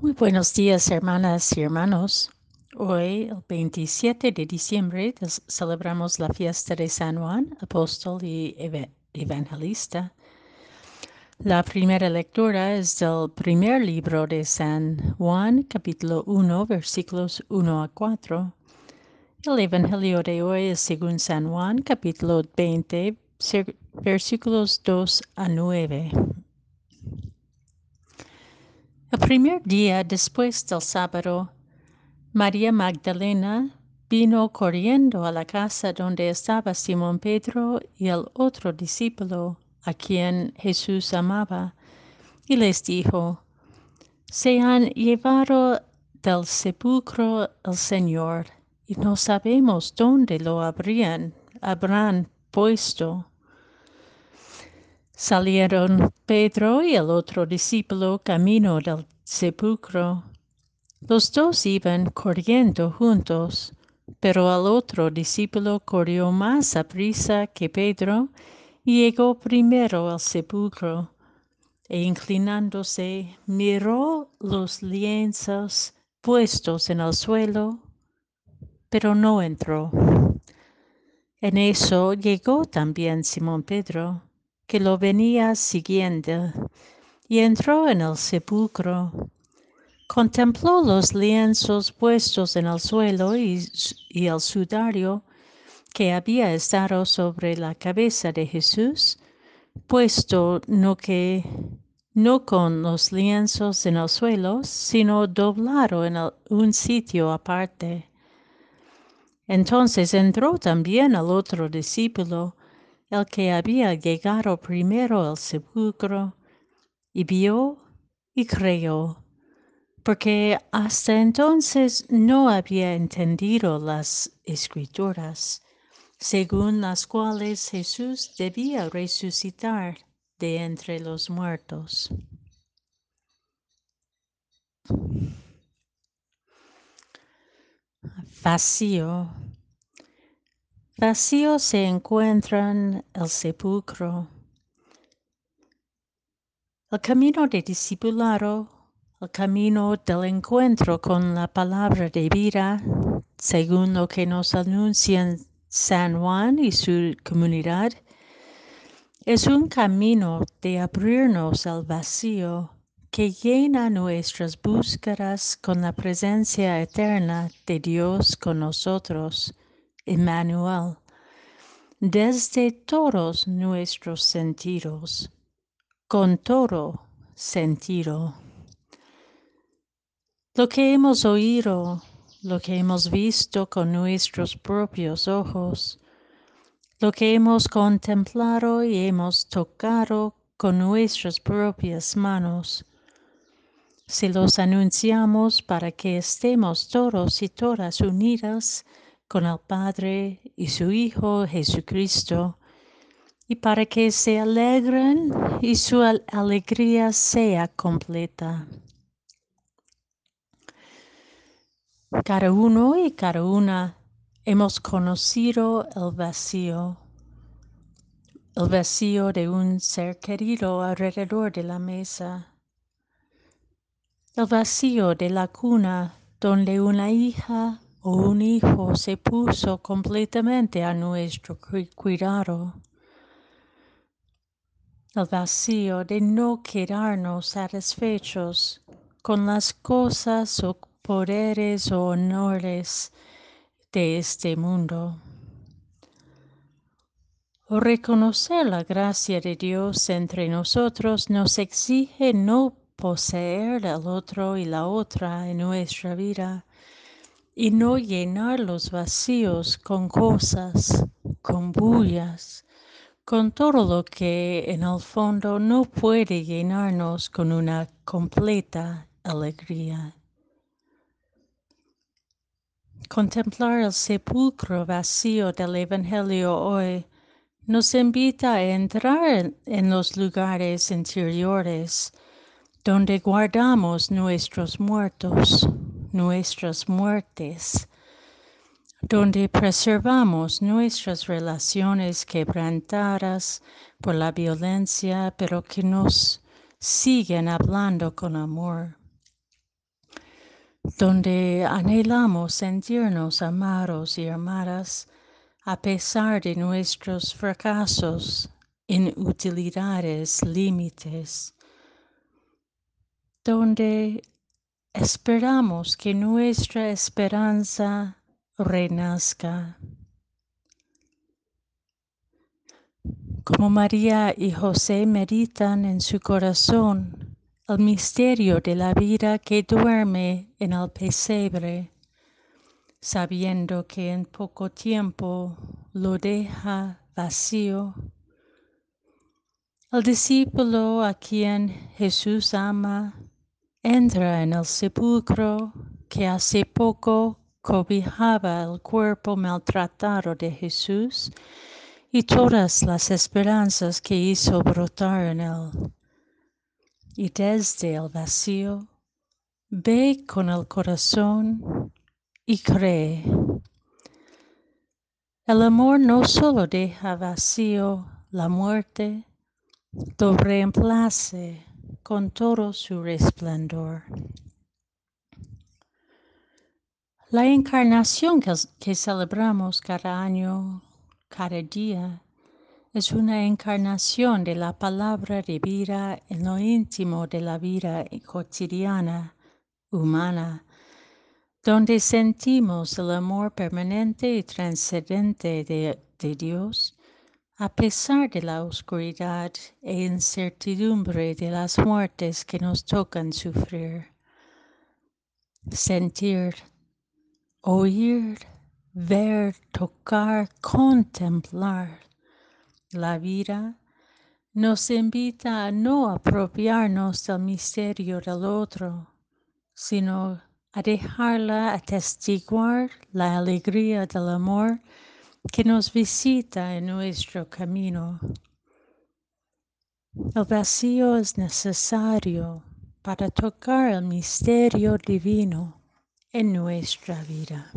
Muy buenos días, hermanas y hermanos. Hoy, el 27 de diciembre, celebramos la fiesta de San Juan, apóstol y evangelista. La primera lectura es del primer libro de San Juan, capítulo 1, versículos 1 a 4. El Evangelio de hoy es según San Juan, capítulo 20, versículos 2 a 9. El primer día después del sábado, María Magdalena vino corriendo a la casa donde estaba Simón Pedro y el otro discípulo a quien Jesús amaba, y les dijo, Se han llevado del sepulcro el Señor, y no sabemos dónde lo habrían, habrán puesto. Salieron Pedro y el otro discípulo camino del sepulcro. Los dos iban corriendo juntos, pero el otro discípulo corrió más a prisa que Pedro y llegó primero al sepulcro, e inclinándose miró los lienzos puestos en el suelo, pero no entró. En eso llegó también Simón Pedro que lo venía siguiendo, y entró en el sepulcro. Contempló los lienzos puestos en el suelo y, el sudario que había estado sobre la cabeza de Jesús, puesto no que no con los lienzos en el suelo, sino doblado en un sitio aparte. Entonces entró también el otro discípulo, el que había llegado primero al sepulcro, y vio y creyó, porque hasta entonces no había entendido las escrituras, según las cuales Jesús debía resucitar de entre los muertos. Vacío Vacío se encuentran el sepulcro. El camino de discipulado, el camino del encuentro con la palabra de vida, según lo que nos anuncian San Juan y su comunidad, es un camino de abrirnos al vacío que llena nuestras búsquedas con la presencia eterna de Dios con nosotros Emmanuel, desde todos nuestros sentidos, con todo sentido. Lo que hemos oído, lo que hemos visto con nuestros propios ojos, lo que hemos contemplado y hemos tocado con nuestras propias manos, si los anunciamos para que estemos todos y todas unidas con el Padre y su Hijo Jesucristo, y para que se alegren y su alegría sea completa. Cada uno y cada una hemos conocido el vacío, el vacío de un ser querido alrededor de la mesa, el vacío de la cuna donde una hija un hijo se puso completamente a nuestro cuidado. El vacío de no quedarnos satisfechos con las cosas o poderes o honores de este mundo. Reconocer la gracia de Dios entre nosotros nos exige no poseer al otro y la otra en nuestra vida, y no llenar los vacíos con cosas, con bullas, con todo lo que en el fondo no puede llenarnos con una completa alegría. Contemplar el sepulcro vacío del Evangelio hoy nos invita a entrar en los lugares interiores donde guardamos nuestros muertos nuestras muertes, donde preservamos nuestras relaciones quebrantadas por la violencia, pero que nos siguen hablando con amor. donde anhelamos sentirnos amados y amadas a pesar de nuestros fracasos, inutilidades, límites, donde esperamos que nuestra esperanza renazca. Como María y José meditan en su corazón el misterio de la vida que duerme en el pesebre, sabiendo que en poco tiempo lo deja vacío. El discípulo a quien Jesús ama entra en el sepulcro que hace poco cobijaba el cuerpo maltratado de Jesús y todas las esperanzas que hizo brotar en él. Y desde el vacío ve con el corazón y cree. El amor no solo deja vacío la muerte, lo reemplace con todo su resplandor. La encarnación que, celebramos cada año, cada día, es una encarnación de la palabra de vida en lo íntimo de la vida cotidiana humana, donde sentimos el amor permanente y trascendente de, de Dios a pesar de la oscuridad e incertidumbre de las muertes que nos tocan sufrir. Sentir, oír, ver, tocar, contemplar la vida nos invita a no apropiarnos del misterio del otro, sino a dejarla atestiguar la alegría del amor que nos visita en nuestro camino. El vacío es necesario para tocar el misterio divino en nuestra vida.